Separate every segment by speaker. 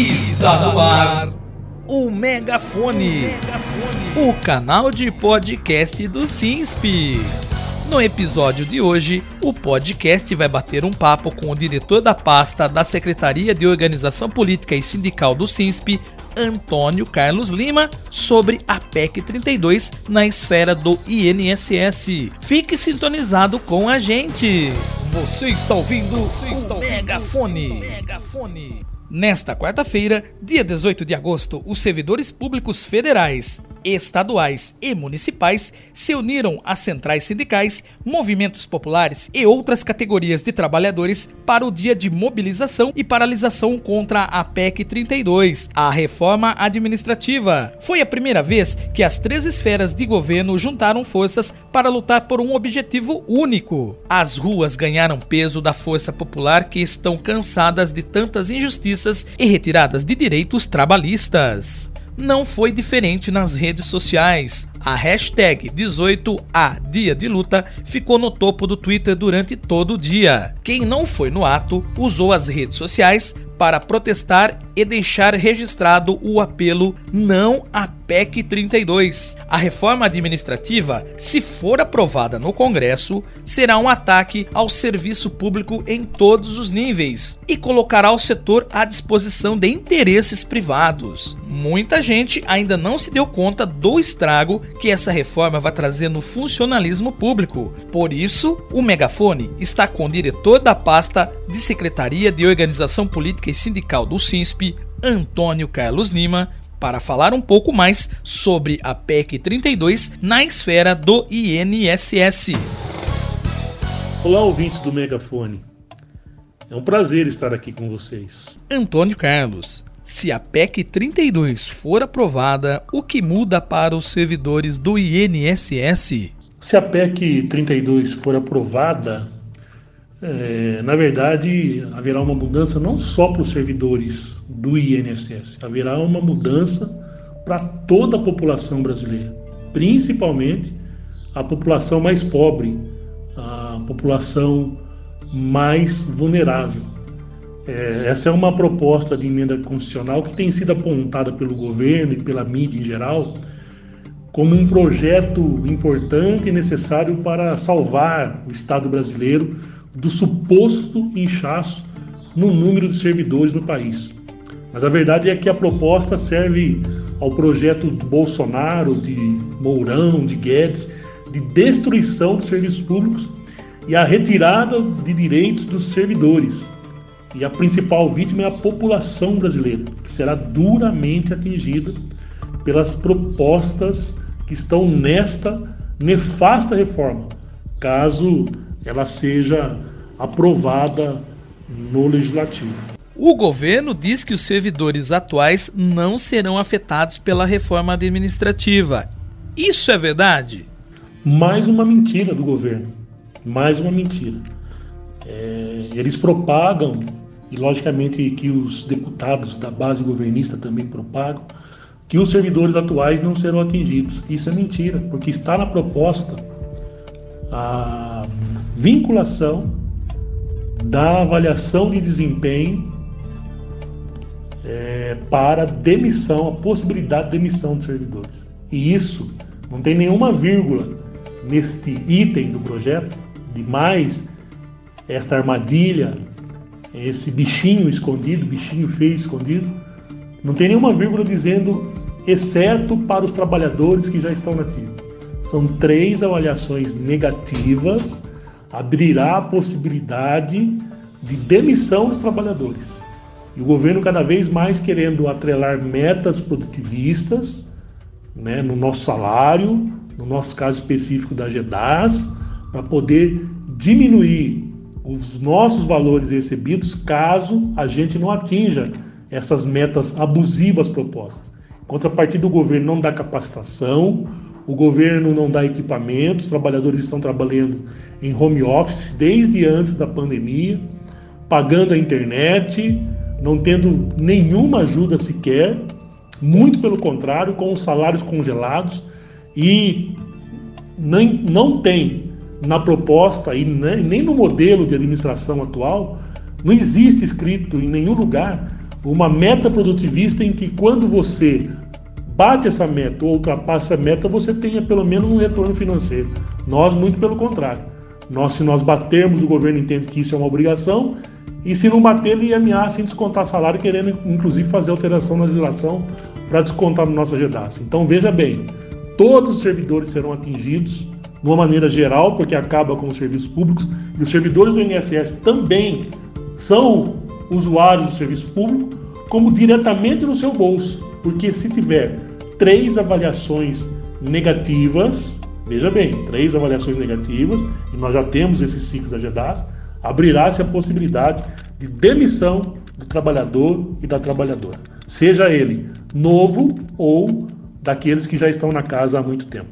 Speaker 1: Está no ar o Megafone, o canal de podcast do SINSP. No episódio de hoje, o podcast vai bater um papo com o diretor da pasta da Secretaria de Organização Política e Sindical do SINSP, Antônio Carlos Lima, sobre a PEC 32 na esfera do INSS. Fique sintonizado com a gente. Você está ouvindo, Você está o ouvindo Megafone. Megafone. Nesta quarta-feira, dia 18 de agosto, os servidores públicos federais, estaduais e municipais se uniram às centrais sindicais, movimentos populares e outras categorias de trabalhadores para o dia de mobilização e paralisação contra a PEC 32, a reforma administrativa. Foi a primeira vez que as três esferas de governo juntaram forças para lutar por um objetivo único. As ruas ganharam peso da força popular que estão cansadas de tantas injustiças e retiradas de direitos trabalhistas não foi diferente nas redes sociais. A hashtag 18A Dia de Luta ficou no topo do Twitter durante todo o dia. Quem não foi no ato usou as redes sociais para protestar e deixar registrado o apelo não à PEC 32. A reforma administrativa, se for aprovada no Congresso, será um ataque ao serviço público em todos os níveis e colocará o setor à disposição de interesses privados. Muita gente ainda não se deu conta do estrago que essa reforma vai trazer no funcionalismo público. Por isso, o Megafone está com o diretor da pasta de Secretaria de Organização Política e sindical do SINSP, Antônio Carlos Lima, para falar um pouco mais sobre a PEC 32 na esfera do INSS.
Speaker 2: Olá, ouvintes do Megafone. É um prazer estar aqui com vocês.
Speaker 1: Antônio Carlos, se a PEC 32 for aprovada, o que muda para os servidores do INSS?
Speaker 2: Se a PEC 32 for aprovada, é, na verdade, haverá uma mudança não só para os servidores do INSS, haverá uma mudança para toda a população brasileira, principalmente a população mais pobre, a população mais vulnerável. É, essa é uma proposta de emenda constitucional que tem sido apontada pelo governo e pela mídia em geral como um projeto importante e necessário para salvar o Estado brasileiro do suposto inchaço no número de servidores no país. Mas a verdade é que a proposta serve ao projeto Bolsonaro, de Mourão, de Guedes, de destruição dos serviços públicos e a retirada de direitos dos servidores. E a principal vítima é a população brasileira, que será duramente atingida pelas propostas que estão nesta nefasta reforma, caso ela seja aprovada no legislativo.
Speaker 1: O governo diz que os servidores atuais não serão afetados pela reforma administrativa. Isso é verdade?
Speaker 2: Mais uma mentira do governo. Mais uma mentira. É, eles propagam, e logicamente que os deputados da base governista também propagam, que os servidores atuais não serão atingidos. Isso é mentira, porque está na proposta a vinculação da avaliação de desempenho é, para demissão, a possibilidade de demissão de servidores. E isso não tem nenhuma vírgula neste item do projeto, de mais esta armadilha, esse bichinho escondido, bichinho feio escondido, não tem nenhuma vírgula dizendo exceto para os trabalhadores que já estão nativos. São três avaliações negativas, abrirá a possibilidade de demissão dos trabalhadores. E o governo cada vez mais querendo atrelar metas produtivistas né, no nosso salário, no nosso caso específico da GEDAS, para poder diminuir os nossos valores recebidos caso a gente não atinja essas metas abusivas propostas. Em contrapartida, o governo não dá capacitação, o governo não dá equipamento, os trabalhadores estão trabalhando em home office desde antes da pandemia, pagando a internet, não tendo nenhuma ajuda sequer, muito pelo contrário, com os salários congelados e nem, não tem na proposta e nem no modelo de administração atual, não existe escrito em nenhum lugar uma meta produtivista em que quando você bate essa meta ou ultrapassa essa meta, você tenha pelo menos um retorno financeiro. Nós, muito pelo contrário. Nós, se nós batermos, o governo entende que isso é uma obrigação, e se não bater, ele ameaça em descontar salário, querendo inclusive fazer alteração na legislação para descontar no nosso GEDAS. Então veja bem, todos os servidores serão atingidos de uma maneira geral, porque acaba com os serviços públicos, e os servidores do INSS também são usuários do serviço público, como diretamente no seu bolso, porque se tiver três avaliações negativas, veja bem, três avaliações negativas, e nós já temos esses ciclos da GEDAS, abrirá-se a possibilidade de demissão do trabalhador e da trabalhadora, seja ele novo ou daqueles que já estão na casa há muito tempo.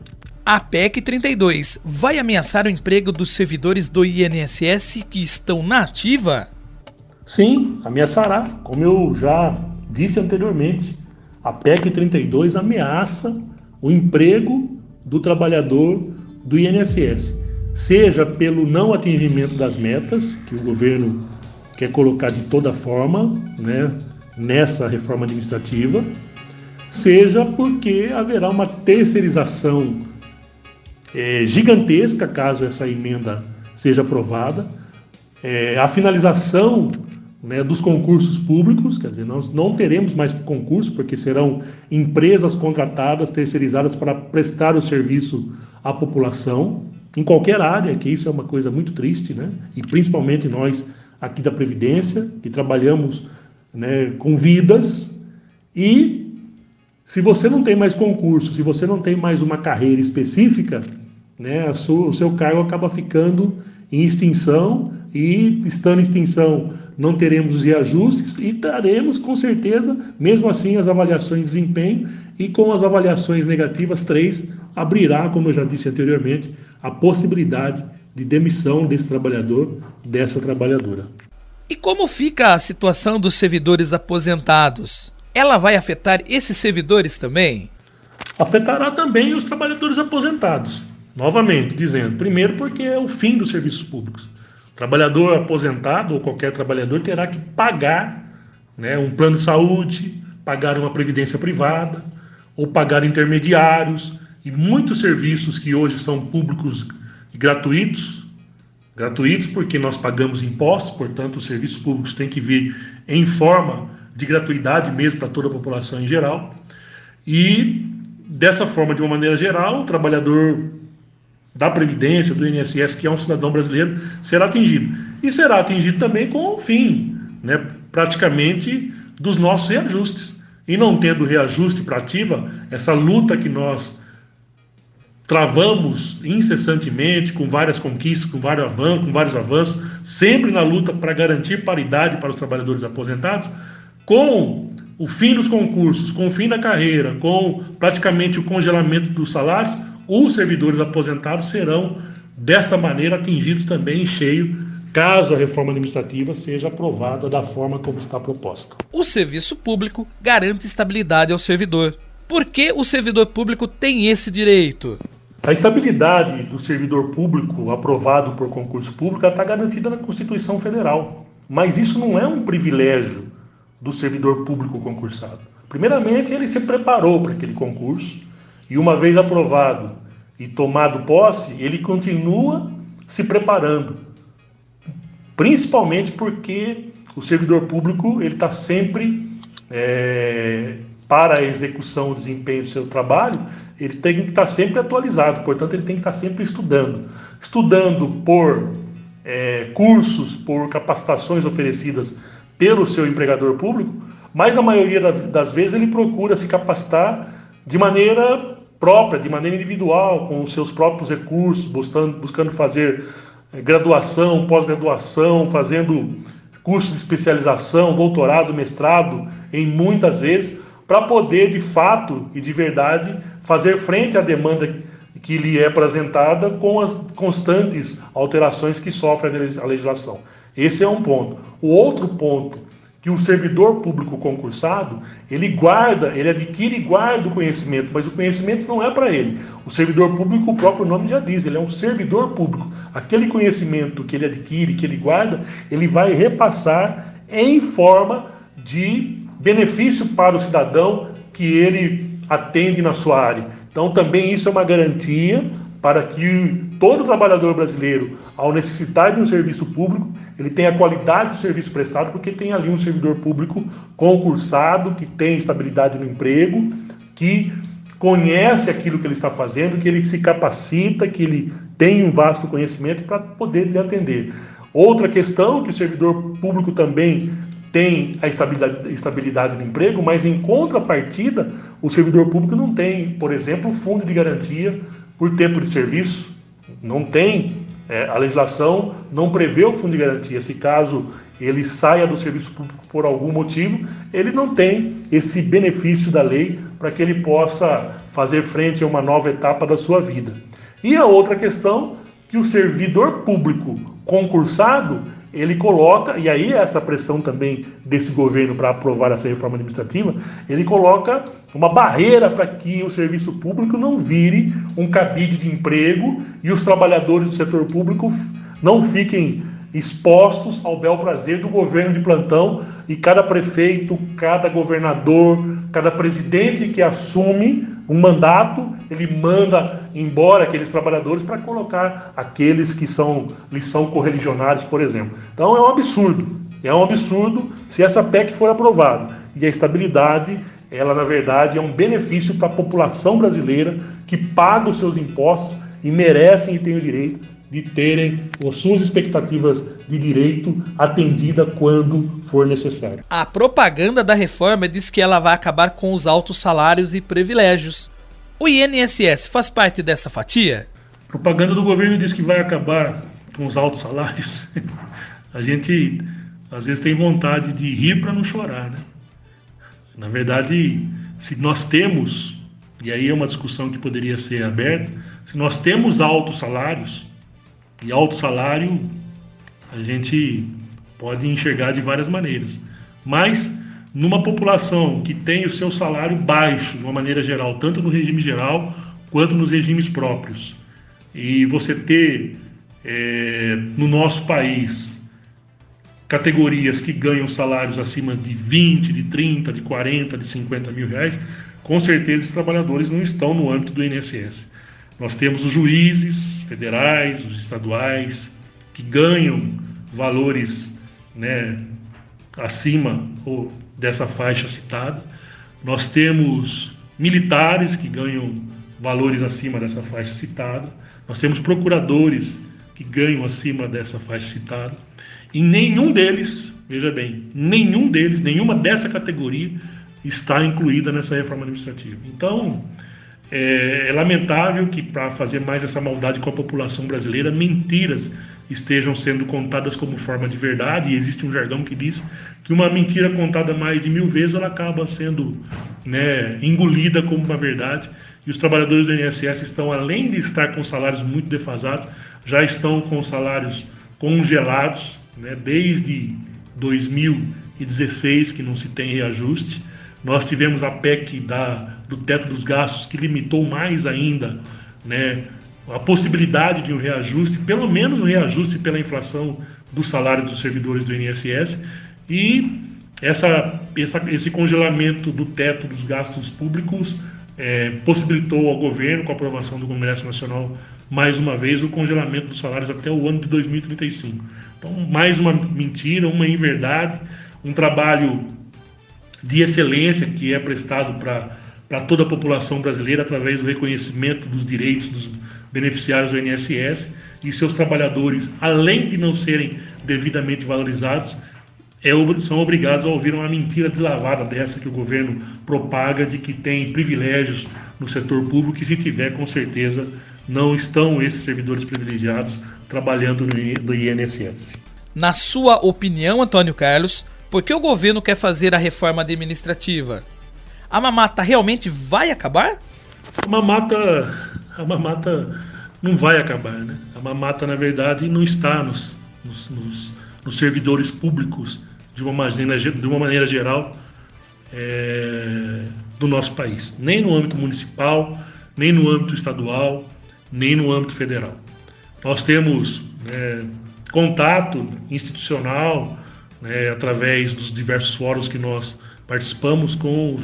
Speaker 1: A PEC 32 vai ameaçar o emprego dos servidores do INSS que estão na ativa?
Speaker 2: Sim, ameaçará. Como eu já disse anteriormente, a PEC 32 ameaça o emprego do trabalhador do INSS, seja pelo não atingimento das metas que o governo quer colocar de toda forma, né, nessa reforma administrativa, seja porque haverá uma terceirização é, gigantesca caso essa emenda seja aprovada, é, a finalização né, dos concursos públicos, quer dizer, nós não teremos mais concurso, porque serão empresas contratadas, terceirizadas para prestar o serviço à população, em qualquer área, que isso é uma coisa muito triste, né? e principalmente nós aqui da Previdência, que trabalhamos né, com vidas, e se você não tem mais concurso, se você não tem mais uma carreira específica, né, sua, o seu cargo acaba ficando em extinção e estando em extinção não teremos os reajustes e daremos com certeza, mesmo assim, as avaliações de desempenho e com as avaliações negativas 3 abrirá, como eu já disse anteriormente, a possibilidade de demissão desse trabalhador, dessa trabalhadora.
Speaker 1: E como fica a situação dos servidores aposentados? Ela vai afetar esses servidores também?
Speaker 2: Afetará também os trabalhadores aposentados. Novamente, dizendo, primeiro porque é o fim dos serviços públicos. Trabalhador aposentado ou qualquer trabalhador terá que pagar né, um plano de saúde, pagar uma previdência privada, ou pagar intermediários e muitos serviços que hoje são públicos e gratuitos. Gratuitos porque nós pagamos impostos, portanto, os serviços públicos têm que vir em forma de gratuidade mesmo para toda a população em geral. E dessa forma, de uma maneira geral, o trabalhador da Previdência, do INSS, que é um cidadão brasileiro, será atingido. E será atingido também com o fim, né, praticamente, dos nossos reajustes. E não tendo reajuste para ativa, essa luta que nós travamos incessantemente, com várias conquistas, com vários avanços, com vários avanços, sempre na luta para garantir paridade para os trabalhadores aposentados, com o fim dos concursos, com o fim da carreira, com praticamente o congelamento dos salários, os servidores aposentados serão, desta maneira, atingidos também em cheio, caso a reforma administrativa seja aprovada da forma como está proposta.
Speaker 1: O serviço público garante estabilidade ao servidor. Por que o servidor público tem esse direito?
Speaker 2: A estabilidade do servidor público aprovado por concurso público está garantida na Constituição Federal. Mas isso não é um privilégio do servidor público concursado. Primeiramente, ele se preparou para aquele concurso, e uma vez aprovado e tomado posse, ele continua se preparando. Principalmente porque o servidor público ele está sempre é, para a execução, o desempenho do seu trabalho, ele tem que estar tá sempre atualizado. Portanto, ele tem que estar tá sempre estudando, estudando por é, cursos, por capacitações oferecidas pelo seu empregador público, mas na maioria das vezes ele procura se capacitar de maneira própria, de maneira individual, com os seus próprios recursos, buscando, buscando fazer eh, graduação, pós-graduação, fazendo cursos de especialização, doutorado, mestrado, em muitas vezes, para poder de fato e de verdade fazer frente à demanda que lhe é apresentada com as constantes alterações que sofre a legislação. Esse é um ponto. O outro ponto que o servidor público concursado, ele guarda, ele adquire e guarda o conhecimento, mas o conhecimento não é para ele. O servidor público, o próprio nome já diz, ele é um servidor público. Aquele conhecimento que ele adquire, que ele guarda, ele vai repassar em forma de benefício para o cidadão que ele atende na sua área. Então, também isso é uma garantia para que todo trabalhador brasileiro, ao necessitar de um serviço público, ele tenha a qualidade do serviço prestado, porque tem ali um servidor público concursado, que tem estabilidade no emprego, que conhece aquilo que ele está fazendo, que ele se capacita, que ele tem um vasto conhecimento para poder lhe atender. Outra questão que o servidor público também tem a estabilidade, estabilidade no emprego, mas em contrapartida, o servidor público não tem, por exemplo, fundo de garantia por tempo de serviço, não tem. É, a legislação não prevê o fundo de garantia. Se caso ele saia do serviço público por algum motivo, ele não tem esse benefício da lei para que ele possa fazer frente a uma nova etapa da sua vida. E a outra questão que o servidor público concursado ele coloca, e aí essa pressão também desse governo para aprovar essa reforma administrativa, ele coloca uma barreira para que o serviço público não vire um cabide de emprego e os trabalhadores do setor público não fiquem expostos ao bel prazer do governo de plantão e cada prefeito, cada governador, cada presidente que assume um mandato, ele manda embora aqueles trabalhadores para colocar aqueles que são são correligionários, por exemplo. Então é um absurdo. É um absurdo se essa PEC for aprovada. E a estabilidade, ela na verdade é um benefício para a população brasileira que paga os seus impostos e merecem e têm o direito de terem as suas expectativas de direito atendida quando for necessário.
Speaker 1: A propaganda da reforma diz que ela vai acabar com os altos salários e privilégios. O INSS faz parte dessa fatia?
Speaker 2: A propaganda do governo diz que vai acabar com os altos salários. A gente às vezes tem vontade de rir para não chorar, né? Na verdade, se nós temos, e aí é uma discussão que poderia ser aberta, se nós temos altos salários, e alto salário a gente pode enxergar de várias maneiras. Mas numa população que tem o seu salário baixo, de uma maneira geral, tanto no regime geral quanto nos regimes próprios, e você ter é, no nosso país categorias que ganham salários acima de 20, de 30, de 40, de 50 mil reais, com certeza os trabalhadores não estão no âmbito do INSS. Nós temos os juízes federais, os estaduais, que ganham valores né, acima ou dessa faixa citada. Nós temos militares que ganham valores acima dessa faixa citada. Nós temos procuradores que ganham acima dessa faixa citada. E nenhum deles, veja bem, nenhum deles, nenhuma dessa categoria está incluída nessa reforma administrativa. Então, é, é lamentável que, para fazer mais essa maldade com a população brasileira, mentiras estejam sendo contadas como forma de verdade, e existe um jargão que diz que uma mentira contada mais de mil vezes ela acaba sendo né, engolida como uma verdade. E os trabalhadores do INSS estão, além de estar com salários muito defasados, já estão com salários congelados, né, desde 2016 que não se tem reajuste. Nós tivemos a PEC da do teto dos gastos, que limitou mais ainda né, a possibilidade de um reajuste, pelo menos um reajuste pela inflação do salário dos servidores do INSS, e essa, essa, esse congelamento do teto dos gastos públicos é, possibilitou ao governo, com a aprovação do Congresso Nacional, mais uma vez, o congelamento dos salários até o ano de 2035. Então, mais uma mentira, uma inverdade, um trabalho de excelência que é prestado para para toda a população brasileira através do reconhecimento dos direitos dos beneficiários do INSS e seus trabalhadores, além de não serem devidamente valorizados, é, são obrigados a ouvir uma mentira deslavada dessa que o governo propaga de que tem privilégios no setor público e se tiver, com certeza, não estão esses servidores privilegiados trabalhando no INSS.
Speaker 1: Na sua opinião, Antônio Carlos, por que o governo quer fazer a reforma administrativa? A mamata realmente vai acabar?
Speaker 2: A mamata, a mamata não vai acabar, né? A mamata, na verdade, não está nos, nos, nos, nos servidores públicos de uma maneira, de uma maneira geral é, do nosso país, nem no âmbito municipal, nem no âmbito estadual, nem no âmbito federal. Nós temos é, contato institucional né, através dos diversos fóruns que nós participamos com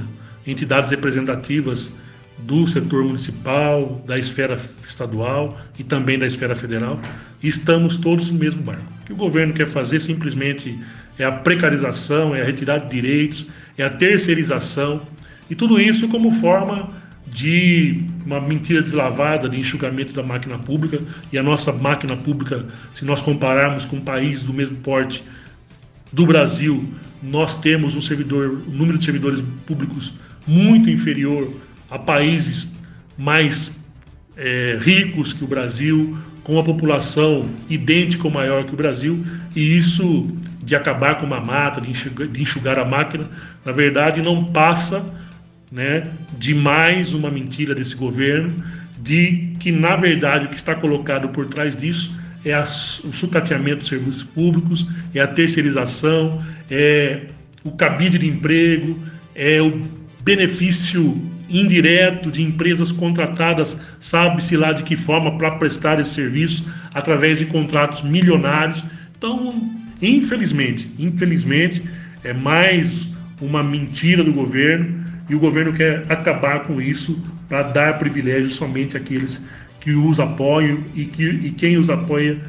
Speaker 2: entidades representativas do setor municipal, da esfera estadual e também da esfera federal, estamos todos no mesmo barco. O que o governo quer fazer simplesmente é a precarização, é a retirada de direitos, é a terceirização, e tudo isso como forma de uma mentira deslavada de enxugamento da máquina pública, e a nossa máquina pública, se nós compararmos com um país do mesmo porte do Brasil, nós temos um servidor, um número de servidores públicos muito inferior a países mais é, ricos que o Brasil, com a população idêntica ou maior que o Brasil, e isso de acabar com uma mata, de enxugar, de enxugar a máquina, na verdade não passa né, de mais uma mentira desse governo, de que na verdade o que está colocado por trás disso é a, o sucateamento dos serviços públicos, é a terceirização, é o cabide de emprego, é o benefício indireto de empresas contratadas, sabe-se lá de que forma, para prestar esse serviço através de contratos milionários. Então, infelizmente, infelizmente, é mais uma mentira do governo e o governo quer acabar com isso para dar privilégios somente àqueles que os apoiam e, que, e quem os apoia,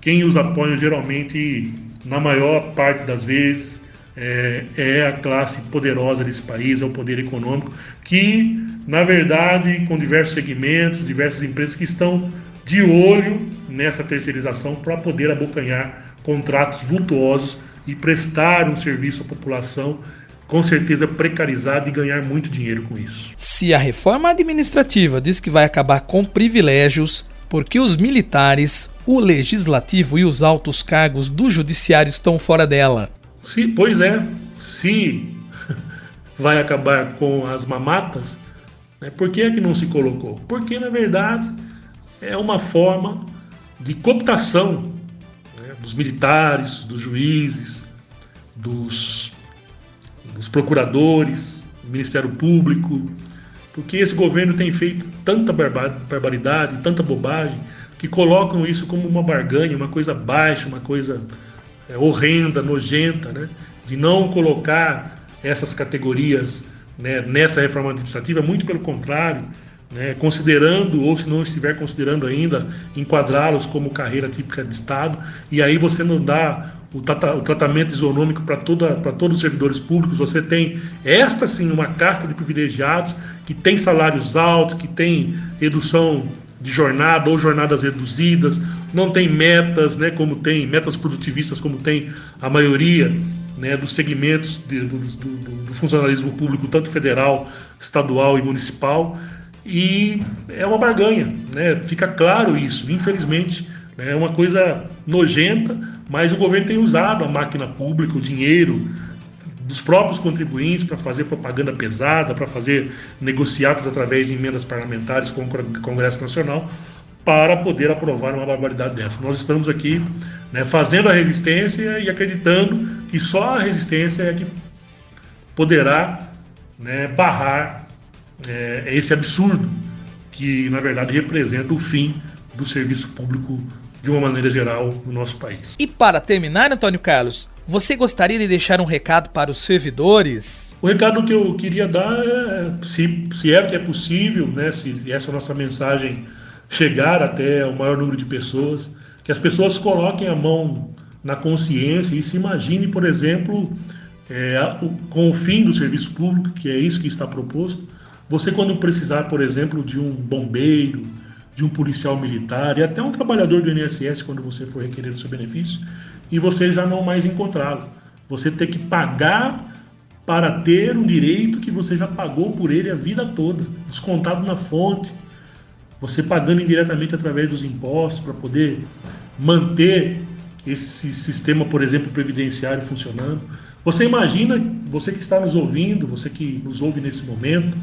Speaker 2: quem os apoia geralmente, na maior parte das vezes, é, é, a classe poderosa desse país, é o poder econômico, que, na verdade, com diversos segmentos, diversas empresas que estão de olho nessa terceirização para poder abocanhar contratos vultuosos e prestar um serviço à população com certeza precarizado e ganhar muito dinheiro com isso.
Speaker 1: Se a reforma administrativa diz que vai acabar com privilégios, porque os militares, o legislativo e os altos cargos do judiciário estão fora dela?
Speaker 2: Se, pois é, se vai acabar com as mamatas, né, por que é que não se colocou? Porque, na verdade, é uma forma de cooptação né, dos militares, dos juízes, dos, dos procuradores, do Ministério Público, porque esse governo tem feito tanta barbaridade, tanta bobagem, que colocam isso como uma barganha, uma coisa baixa, uma coisa é, horrenda, nojenta, né? de não colocar essas categorias né, nessa reforma administrativa, muito pelo contrário, né, considerando, ou se não estiver considerando ainda, enquadrá-los como carreira típica de Estado, e aí você não dá o, trata, o tratamento isonômico para todos os servidores públicos, você tem esta sim uma casta de privilegiados que tem salários altos, que tem redução de jornada ou jornadas reduzidas, não tem metas, né, como tem metas produtivistas, como tem a maioria né, dos segmentos de, do, do, do, funcionalismo público, tanto federal, estadual e municipal, e é uma barganha, né, fica claro isso. Infelizmente, né, é uma coisa nojenta, mas o governo tem usado a máquina pública, o dinheiro dos próprios contribuintes para fazer propaganda pesada, para fazer negociados através de emendas parlamentares com o Congresso Nacional, para poder aprovar uma barbaridade dessa. Nós estamos aqui né, fazendo a resistência e acreditando que só a resistência é que poderá né, barrar é, esse absurdo que, na verdade, representa o fim do serviço público de uma maneira geral no nosso país.
Speaker 1: E para terminar, Antônio Carlos, você gostaria de deixar um recado para os servidores?
Speaker 2: O recado que eu queria dar é, se, se é que é possível, né, se essa nossa mensagem chegar até o maior número de pessoas, que as pessoas coloquem a mão na consciência e se imagine, por exemplo, é, com o fim do serviço público, que é isso que está proposto, você quando precisar, por exemplo, de um bombeiro, de um policial militar e até um trabalhador do INSS quando você for requerer o seu benefício, e você já não mais encontrá-lo. Você ter que pagar para ter um direito que você já pagou por ele a vida toda, descontado na fonte, você pagando indiretamente através dos impostos para poder manter esse sistema, por exemplo, previdenciário funcionando. Você imagina, você que está nos ouvindo, você que nos ouve nesse momento,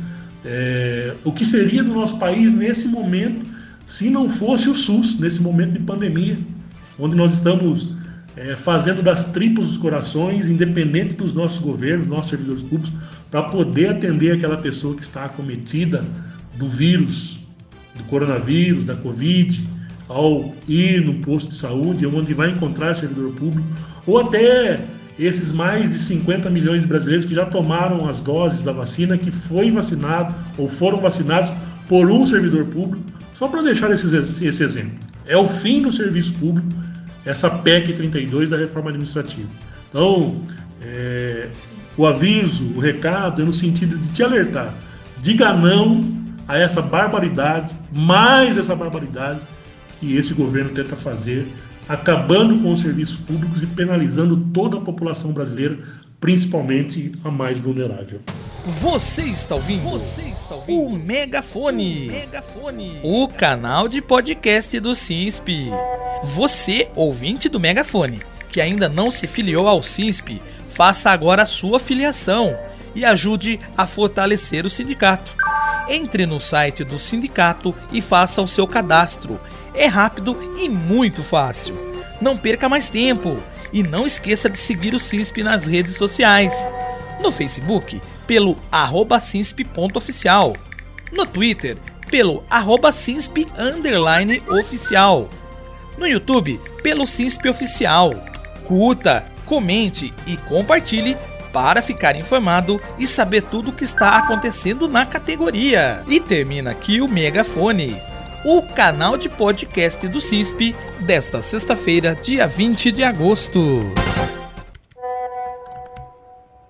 Speaker 2: é, o que seria do nosso país nesse momento se não fosse o SUS, nesse momento de pandemia, onde nós estamos é, fazendo das tripas dos corações, independente dos nossos governos, nossos servidores públicos, para poder atender aquela pessoa que está acometida do vírus, do coronavírus, da Covid, ao ir no posto de saúde, onde vai encontrar servidor público, ou até esses mais de 50 milhões de brasileiros que já tomaram as doses da vacina, que foi vacinado ou foram vacinados por um servidor público, só para deixar esse exemplo. É o fim do serviço público, essa PEC 32 da reforma administrativa. Então, é, o aviso, o recado é no sentido de te alertar. Diga não a essa barbaridade, mais essa barbaridade que esse governo tenta fazer, acabando com os serviços públicos e penalizando toda a população brasileira, principalmente a mais vulnerável.
Speaker 1: Você está ouvindo? Você está ouvindo? O Megafone. O Megafone. O canal de podcast do SINSP. Você, ouvinte do Megafone, que ainda não se filiou ao SINSP, faça agora a sua filiação e ajude a fortalecer o sindicato. Entre no site do sindicato e faça o seu cadastro. É rápido e muito fácil. Não perca mais tempo e não esqueça de seguir o SINSP nas redes sociais. No Facebook, pelo arroba cinsp.oficial. No Twitter, pelo arroba cinsp oficial. No YouTube, pelo Cinsp Oficial. Curta, comente e compartilhe para ficar informado e saber tudo o que está acontecendo na categoria. E termina aqui o Megafone, o canal de podcast do CISP desta sexta-feira, dia 20 de agosto.